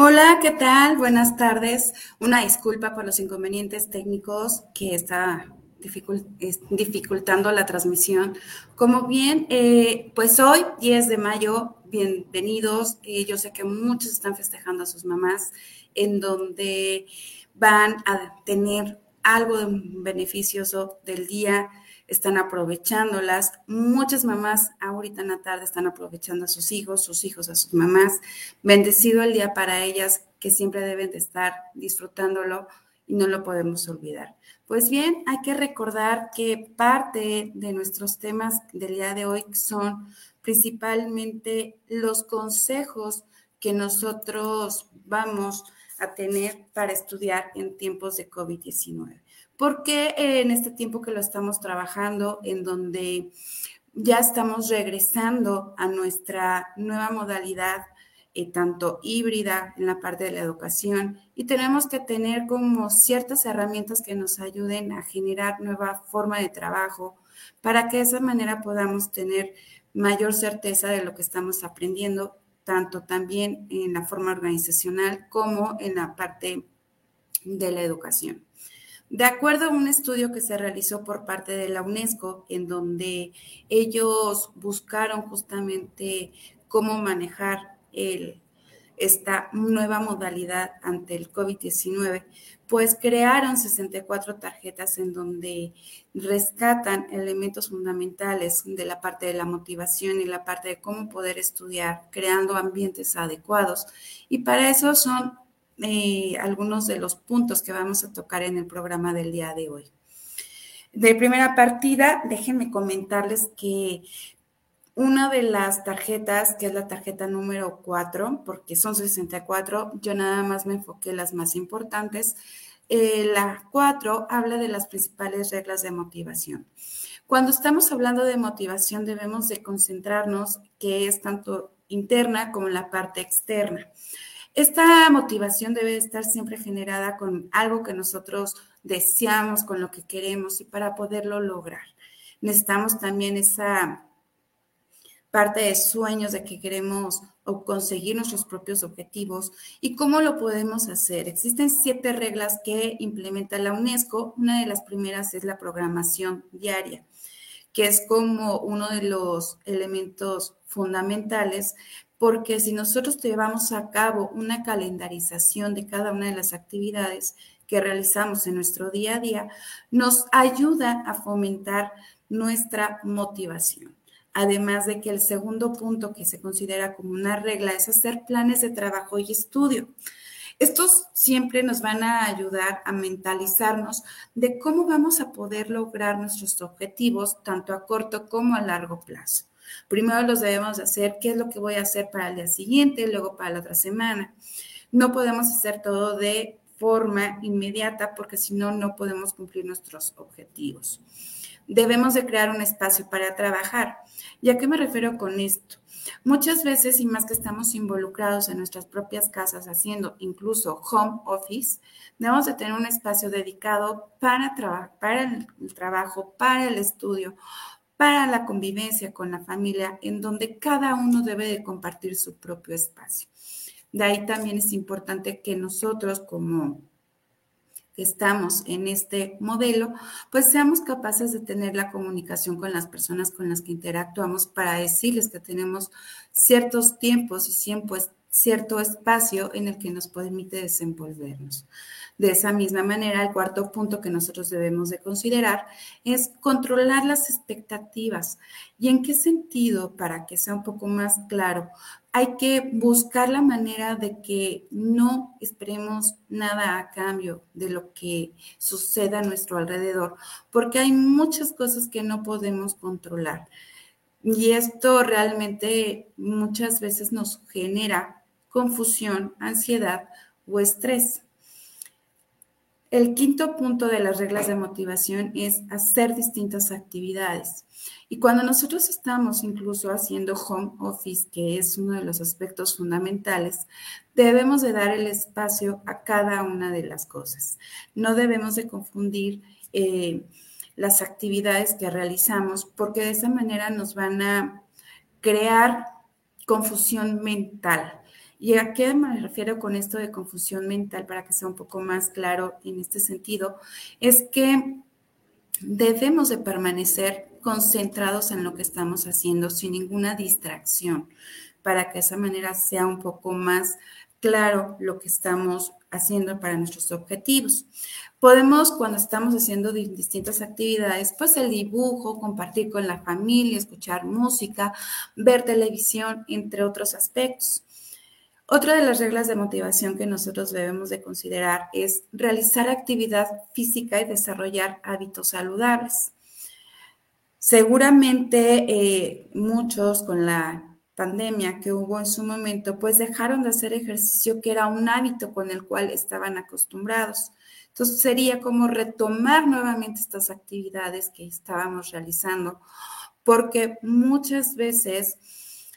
Hola, ¿qué tal? Buenas tardes. Una disculpa por los inconvenientes técnicos que está dificultando la transmisión. Como bien, eh, pues hoy, 10 de mayo, bienvenidos. Eh, yo sé que muchos están festejando a sus mamás, en donde van a tener algo beneficioso del día están aprovechándolas. Muchas mamás ahorita en la tarde están aprovechando a sus hijos, sus hijos a sus mamás. Bendecido el día para ellas que siempre deben de estar disfrutándolo y no lo podemos olvidar. Pues bien, hay que recordar que parte de nuestros temas del día de hoy son principalmente los consejos que nosotros vamos a tener para estudiar en tiempos de COVID-19 porque en este tiempo que lo estamos trabajando, en donde ya estamos regresando a nuestra nueva modalidad, eh, tanto híbrida en la parte de la educación, y tenemos que tener como ciertas herramientas que nos ayuden a generar nueva forma de trabajo para que de esa manera podamos tener mayor certeza de lo que estamos aprendiendo, tanto también en la forma organizacional como en la parte de la educación. De acuerdo a un estudio que se realizó por parte de la UNESCO, en donde ellos buscaron justamente cómo manejar esta nueva modalidad ante el COVID-19, pues crearon 64 tarjetas en donde rescatan elementos fundamentales de la parte de la motivación y la parte de cómo poder estudiar, creando ambientes adecuados. Y para eso son eh, algunos de los puntos que vamos a tocar en el programa del día de hoy. De primera partida, déjenme comentarles que una de las tarjetas, que es la tarjeta número 4, porque son 64, yo nada más me enfoqué en las más importantes. Eh, la 4 habla de las principales reglas de motivación. Cuando estamos hablando de motivación debemos de concentrarnos que es tanto interna como la parte externa. Esta motivación debe estar siempre generada con algo que nosotros deseamos, con lo que queremos y para poderlo lograr. Necesitamos también esa parte de sueños de que queremos o conseguir nuestros propios objetivos y cómo lo podemos hacer. Existen siete reglas que implementa la UNESCO. Una de las primeras es la programación diaria, que es como uno de los elementos fundamentales porque si nosotros llevamos a cabo una calendarización de cada una de las actividades que realizamos en nuestro día a día, nos ayuda a fomentar nuestra motivación. Además de que el segundo punto que se considera como una regla es hacer planes de trabajo y estudio. Estos siempre nos van a ayudar a mentalizarnos de cómo vamos a poder lograr nuestros objetivos tanto a corto como a largo plazo. Primero los debemos hacer, qué es lo que voy a hacer para el día siguiente, luego para la otra semana. No podemos hacer todo de forma inmediata porque si no, no podemos cumplir nuestros objetivos. Debemos de crear un espacio para trabajar. ¿Y a qué me refiero con esto? Muchas veces, y más que estamos involucrados en nuestras propias casas haciendo incluso home office, debemos de tener un espacio dedicado para, para el trabajo, para el estudio para la convivencia con la familia, en donde cada uno debe de compartir su propio espacio. De ahí también es importante que nosotros como estamos en este modelo, pues seamos capaces de tener la comunicación con las personas con las que interactuamos para decirles que tenemos ciertos tiempos y cierto espacio en el que nos permite desenvolvernos. De esa misma manera, el cuarto punto que nosotros debemos de considerar es controlar las expectativas. ¿Y en qué sentido? Para que sea un poco más claro, hay que buscar la manera de que no esperemos nada a cambio de lo que suceda a nuestro alrededor, porque hay muchas cosas que no podemos controlar. Y esto realmente muchas veces nos genera confusión, ansiedad o estrés. El quinto punto de las reglas de motivación es hacer distintas actividades. Y cuando nosotros estamos incluso haciendo home office, que es uno de los aspectos fundamentales, debemos de dar el espacio a cada una de las cosas. No debemos de confundir eh, las actividades que realizamos porque de esa manera nos van a crear confusión mental ¿Y a qué me refiero con esto de confusión mental para que sea un poco más claro en este sentido? Es que debemos de permanecer concentrados en lo que estamos haciendo sin ninguna distracción para que de esa manera sea un poco más claro lo que estamos haciendo para nuestros objetivos. Podemos, cuando estamos haciendo distintas actividades, pues el dibujo, compartir con la familia, escuchar música, ver televisión, entre otros aspectos. Otra de las reglas de motivación que nosotros debemos de considerar es realizar actividad física y desarrollar hábitos saludables. Seguramente eh, muchos con la pandemia que hubo en su momento, pues dejaron de hacer ejercicio que era un hábito con el cual estaban acostumbrados. Entonces sería como retomar nuevamente estas actividades que estábamos realizando, porque muchas veces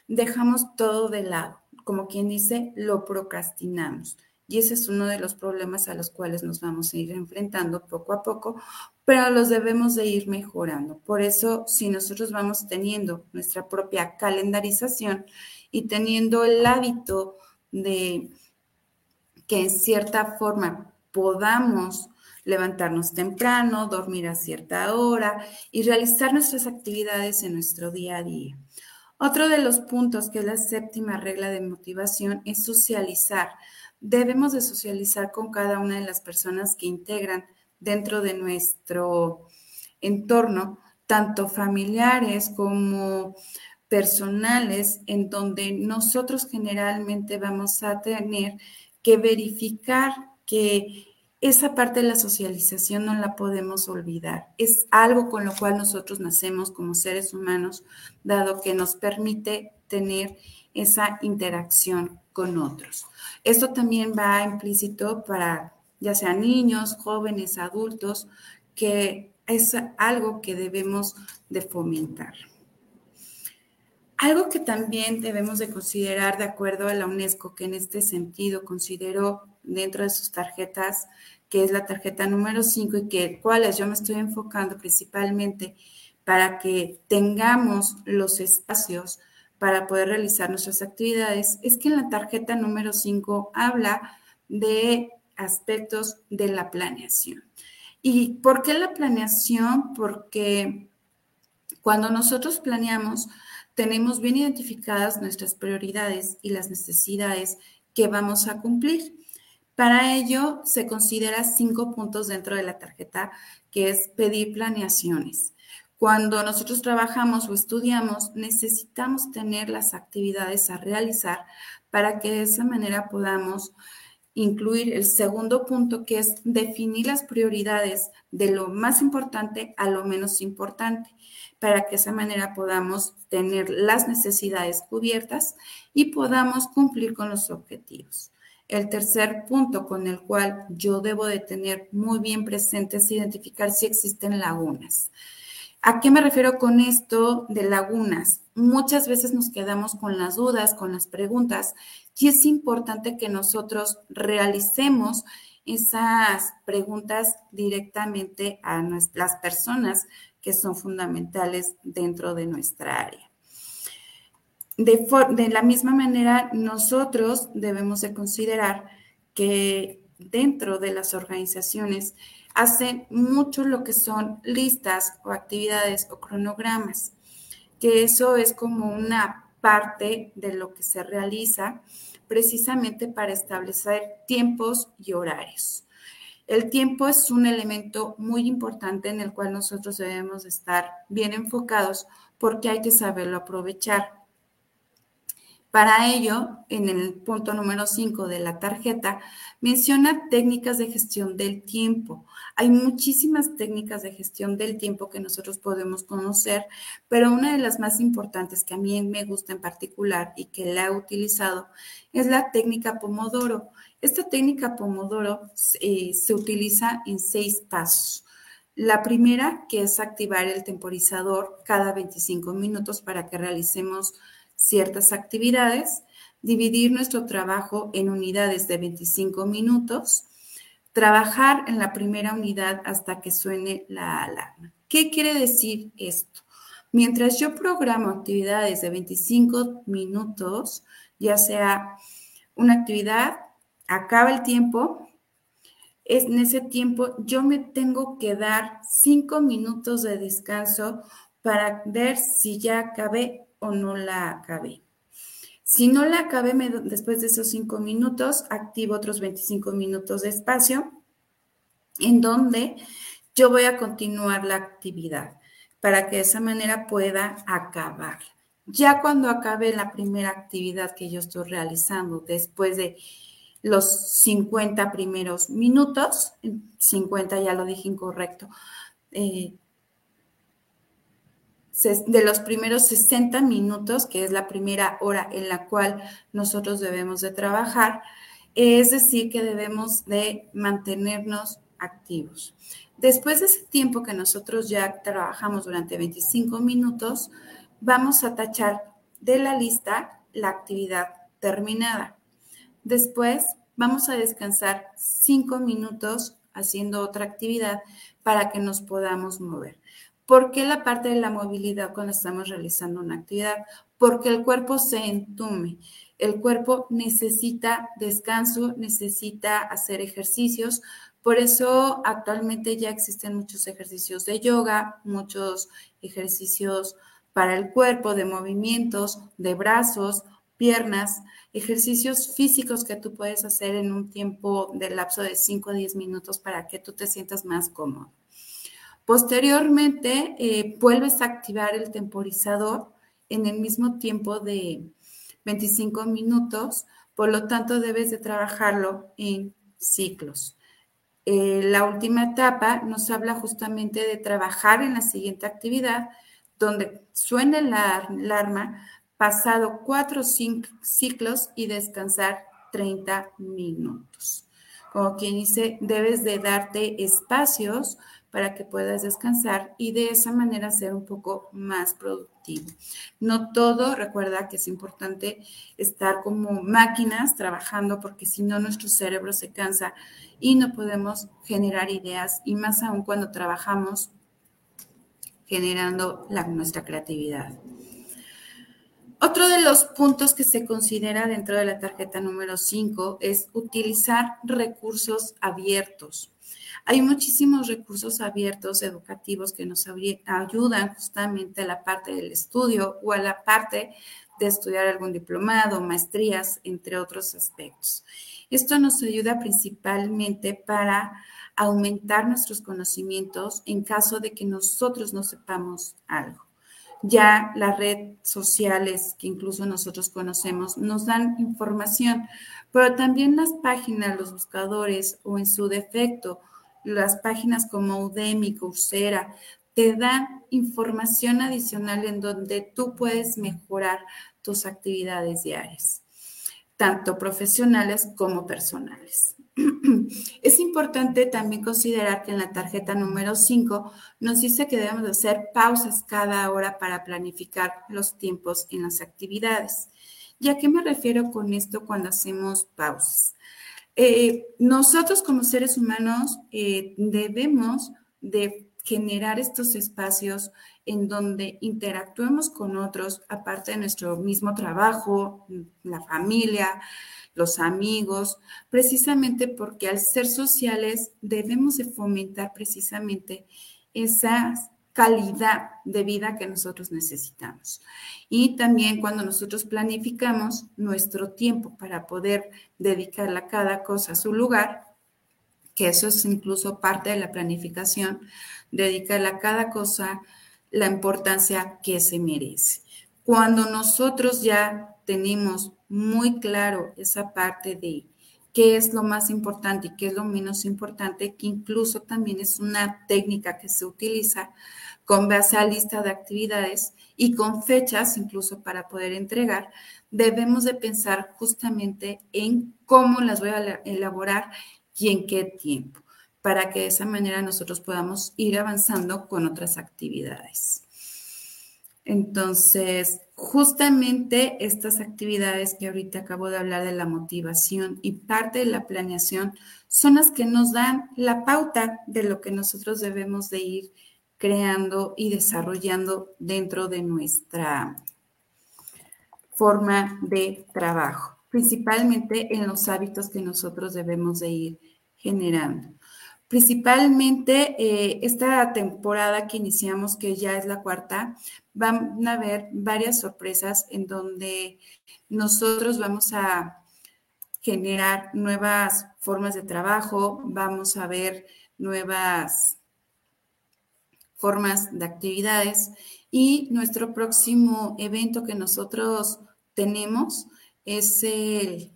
dejamos todo de lado como quien dice, lo procrastinamos. Y ese es uno de los problemas a los cuales nos vamos a ir enfrentando poco a poco, pero los debemos de ir mejorando. Por eso, si nosotros vamos teniendo nuestra propia calendarización y teniendo el hábito de que en cierta forma podamos levantarnos temprano, dormir a cierta hora y realizar nuestras actividades en nuestro día a día. Otro de los puntos que es la séptima regla de motivación es socializar. Debemos de socializar con cada una de las personas que integran dentro de nuestro entorno, tanto familiares como personales, en donde nosotros generalmente vamos a tener que verificar que esa parte de la socialización no la podemos olvidar. Es algo con lo cual nosotros nacemos como seres humanos, dado que nos permite tener esa interacción con otros. Esto también va implícito para ya sean niños, jóvenes, adultos, que es algo que debemos de fomentar. Algo que también debemos de considerar de acuerdo a la UNESCO, que en este sentido consideró dentro de sus tarjetas que es la tarjeta número 5 y que cuáles yo me estoy enfocando principalmente para que tengamos los espacios para poder realizar nuestras actividades, es que en la tarjeta número 5 habla de aspectos de la planeación. ¿Y por qué la planeación? Porque cuando nosotros planeamos, tenemos bien identificadas nuestras prioridades y las necesidades que vamos a cumplir. Para ello, se considera cinco puntos dentro de la tarjeta, que es pedir planeaciones. Cuando nosotros trabajamos o estudiamos, necesitamos tener las actividades a realizar para que de esa manera podamos incluir el segundo punto, que es definir las prioridades de lo más importante a lo menos importante, para que de esa manera podamos tener las necesidades cubiertas y podamos cumplir con los objetivos. El tercer punto con el cual yo debo de tener muy bien presente es identificar si existen lagunas. ¿A qué me refiero con esto de lagunas? Muchas veces nos quedamos con las dudas, con las preguntas, y es importante que nosotros realicemos esas preguntas directamente a las personas que son fundamentales dentro de nuestra área. De, la misma manera, nosotros debemos de considerar que dentro de las organizaciones hacen mucho lo que son listas o actividades o cronogramas, que eso es como una parte de lo que se realiza precisamente para establecer tiempos y horarios. El tiempo es un elemento muy importante en el cual nosotros debemos estar bien enfocados porque hay que saberlo aprovechar. Para ello, en el punto número 5 de la tarjeta, menciona técnicas de gestión del tiempo. Hay muchísimas técnicas de gestión del tiempo que nosotros podemos conocer, pero una de las más importantes que a mí me gusta en particular y que la he utilizado es la técnica Pomodoro. Esta técnica Pomodoro eh, se utiliza en seis pasos. La primera, que es activar el temporizador cada 25 minutos para que realicemos ciertas actividades, dividir nuestro trabajo en unidades de 25 minutos, trabajar en la primera unidad hasta que suene la alarma. ¿Qué quiere decir esto? Mientras yo programo actividades de 25 minutos, ya sea una actividad, acaba el tiempo, es en ese tiempo yo me tengo que dar cinco minutos de descanso para ver si ya acabé o no la acabé. Si no la acabé después de esos cinco minutos, activo otros 25 minutos de espacio en donde yo voy a continuar la actividad para que de esa manera pueda acabar. Ya cuando acabe la primera actividad que yo estoy realizando, después de los 50 primeros minutos, 50 ya lo dije incorrecto, eh, de los primeros 60 minutos, que es la primera hora en la cual nosotros debemos de trabajar, es decir, que debemos de mantenernos activos. Después de ese tiempo que nosotros ya trabajamos durante 25 minutos, vamos a tachar de la lista la actividad terminada. Después vamos a descansar 5 minutos haciendo otra actividad para que nos podamos mover. ¿Por qué la parte de la movilidad cuando estamos realizando una actividad? Porque el cuerpo se entume. El cuerpo necesita descanso, necesita hacer ejercicios. Por eso actualmente ya existen muchos ejercicios de yoga, muchos ejercicios para el cuerpo, de movimientos, de brazos, piernas, ejercicios físicos que tú puedes hacer en un tiempo de lapso de 5 a 10 minutos para que tú te sientas más cómodo. Posteriormente, eh, vuelves a activar el temporizador en el mismo tiempo de 25 minutos, por lo tanto debes de trabajarlo en ciclos. Eh, la última etapa nos habla justamente de trabajar en la siguiente actividad, donde suene la alarma, pasado cuatro ciclos y descansar 30 minutos. Como quien dice, debes de darte espacios para que puedas descansar y de esa manera ser un poco más productivo. No todo, recuerda que es importante estar como máquinas trabajando porque si no nuestro cerebro se cansa y no podemos generar ideas y más aún cuando trabajamos generando nuestra creatividad. Otro de los puntos que se considera dentro de la tarjeta número 5 es utilizar recursos abiertos. Hay muchísimos recursos abiertos educativos que nos ayudan justamente a la parte del estudio o a la parte de estudiar algún diplomado, maestrías, entre otros aspectos. Esto nos ayuda principalmente para aumentar nuestros conocimientos en caso de que nosotros no sepamos algo. Ya las redes sociales que incluso nosotros conocemos nos dan información, pero también las páginas, los buscadores o en su defecto las páginas como Udemy, Coursera, te dan información adicional en donde tú puedes mejorar tus actividades diarias, tanto profesionales como personales. Es importante también considerar que en la tarjeta número 5 nos dice que debemos hacer pausas cada hora para planificar los tiempos en las actividades. ¿Y a qué me refiero con esto cuando hacemos pausas? Eh, nosotros como seres humanos eh, debemos de generar estos espacios en donde interactuemos con otros, aparte de nuestro mismo trabajo, la familia, los amigos, precisamente porque al ser sociales debemos de fomentar precisamente esas calidad de vida que nosotros necesitamos. Y también cuando nosotros planificamos nuestro tiempo para poder dedicarle a cada cosa a su lugar, que eso es incluso parte de la planificación, dedicarle a cada cosa la importancia que se merece. Cuando nosotros ya tenemos muy claro esa parte de qué es lo más importante y qué es lo menos importante, que incluso también es una técnica que se utiliza con base a lista de actividades y con fechas incluso para poder entregar, debemos de pensar justamente en cómo las voy a elaborar y en qué tiempo, para que de esa manera nosotros podamos ir avanzando con otras actividades. Entonces, justamente estas actividades que ahorita acabo de hablar de la motivación y parte de la planeación son las que nos dan la pauta de lo que nosotros debemos de ir creando y desarrollando dentro de nuestra forma de trabajo. principalmente en los hábitos que nosotros debemos de ir generando. Principalmente eh, esta temporada que iniciamos, que ya es la cuarta, van a haber varias sorpresas en donde nosotros vamos a generar nuevas formas de trabajo, vamos a ver nuevas formas de actividades y nuestro próximo evento que nosotros tenemos es el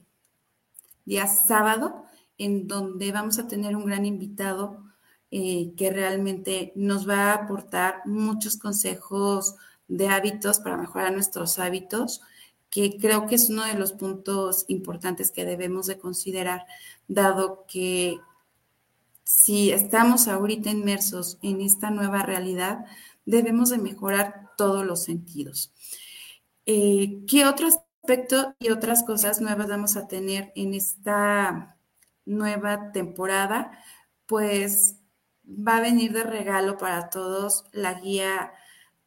día sábado, en donde vamos a tener un gran invitado eh, que realmente nos va a aportar muchos consejos de hábitos para mejorar nuestros hábitos, que creo que es uno de los puntos importantes que debemos de considerar, dado que si estamos ahorita inmersos en esta nueva realidad, debemos de mejorar todos los sentidos. Eh, ¿Qué otro aspecto y otras cosas nuevas vamos a tener en esta nueva temporada, pues va a venir de regalo para todos la guía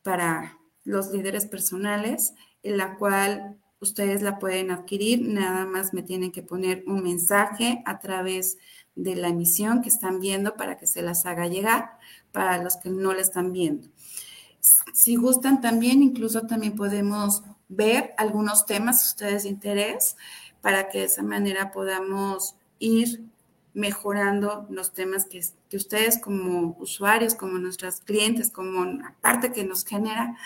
para los líderes personales, en la cual ustedes la pueden adquirir. Nada más me tienen que poner un mensaje a través de la emisión que están viendo para que se las haga llegar para los que no la están viendo. Si gustan también, incluso también podemos ver algunos temas, ustedes de interés, para que de esa manera podamos ir mejorando los temas que, ustedes como usuarios, como nuestras clientes, como la parte que nos genera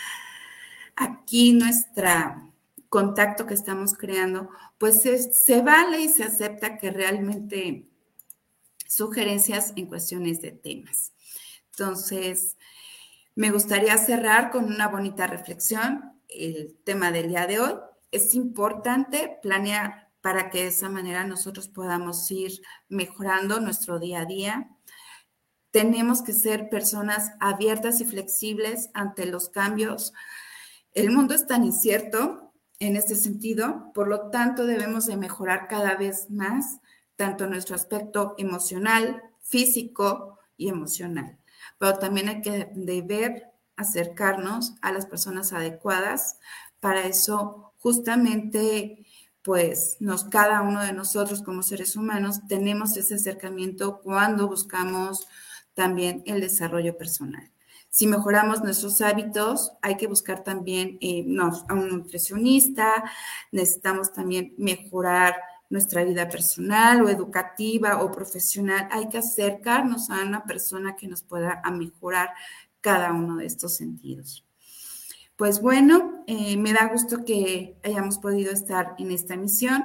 aquí nuestra contacto que estamos creando, pues se, vale y se acepta que realmente sugerencias en cuestiones de temas. Entonces, me gustaría cerrar con una bonita reflexión. El tema del día de hoy es importante planear para que de esa manera nosotros podamos ir mejorando nuestro día a día. Tenemos que ser personas abiertas y flexibles ante los cambios. El mundo es tan incierto en este sentido, por lo tanto debemos de mejorar cada vez más tanto nuestro aspecto emocional, físico y emocional. Pero también hay que deber acercarnos a las personas adecuadas. Para eso, justamente pues nos, cada uno de nosotros como seres humanos tenemos ese acercamiento cuando buscamos también el desarrollo personal. Si mejoramos nuestros hábitos, hay que buscar también eh, a un nutricionista, necesitamos también mejorar nuestra vida personal o educativa o profesional. Hay que acercarnos a una persona que nos pueda mejorar cada uno de estos sentidos. Pues bueno, eh, me da gusto que hayamos podido estar en esta misión.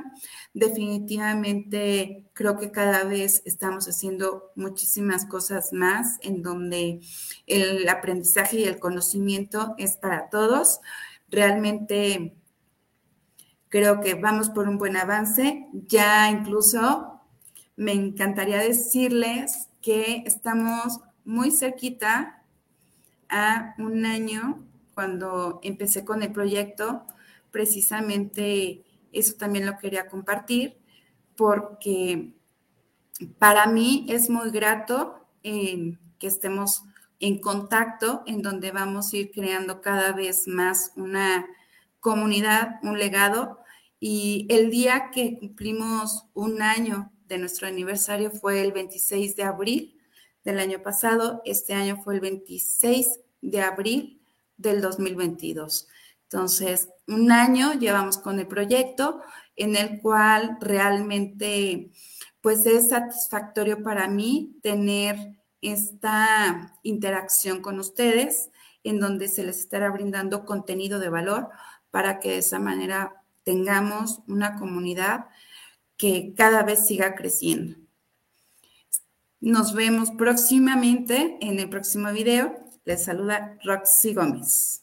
Definitivamente creo que cada vez estamos haciendo muchísimas cosas más en donde el aprendizaje y el conocimiento es para todos. Realmente creo que vamos por un buen avance. Ya incluso me encantaría decirles que estamos muy cerquita a un año cuando empecé con el proyecto, precisamente eso también lo quería compartir, porque para mí es muy grato que estemos en contacto, en donde vamos a ir creando cada vez más una comunidad, un legado. Y el día que cumplimos un año de nuestro aniversario fue el 26 de abril del año pasado. Este año fue el 26 de abril del 2022. Entonces, un año llevamos con el proyecto en el cual realmente pues es satisfactorio para mí tener esta interacción con ustedes en donde se les estará brindando contenido de valor para que de esa manera tengamos una comunidad que cada vez siga creciendo. Nos vemos próximamente en el próximo video. Les saluda Roxy Gómez.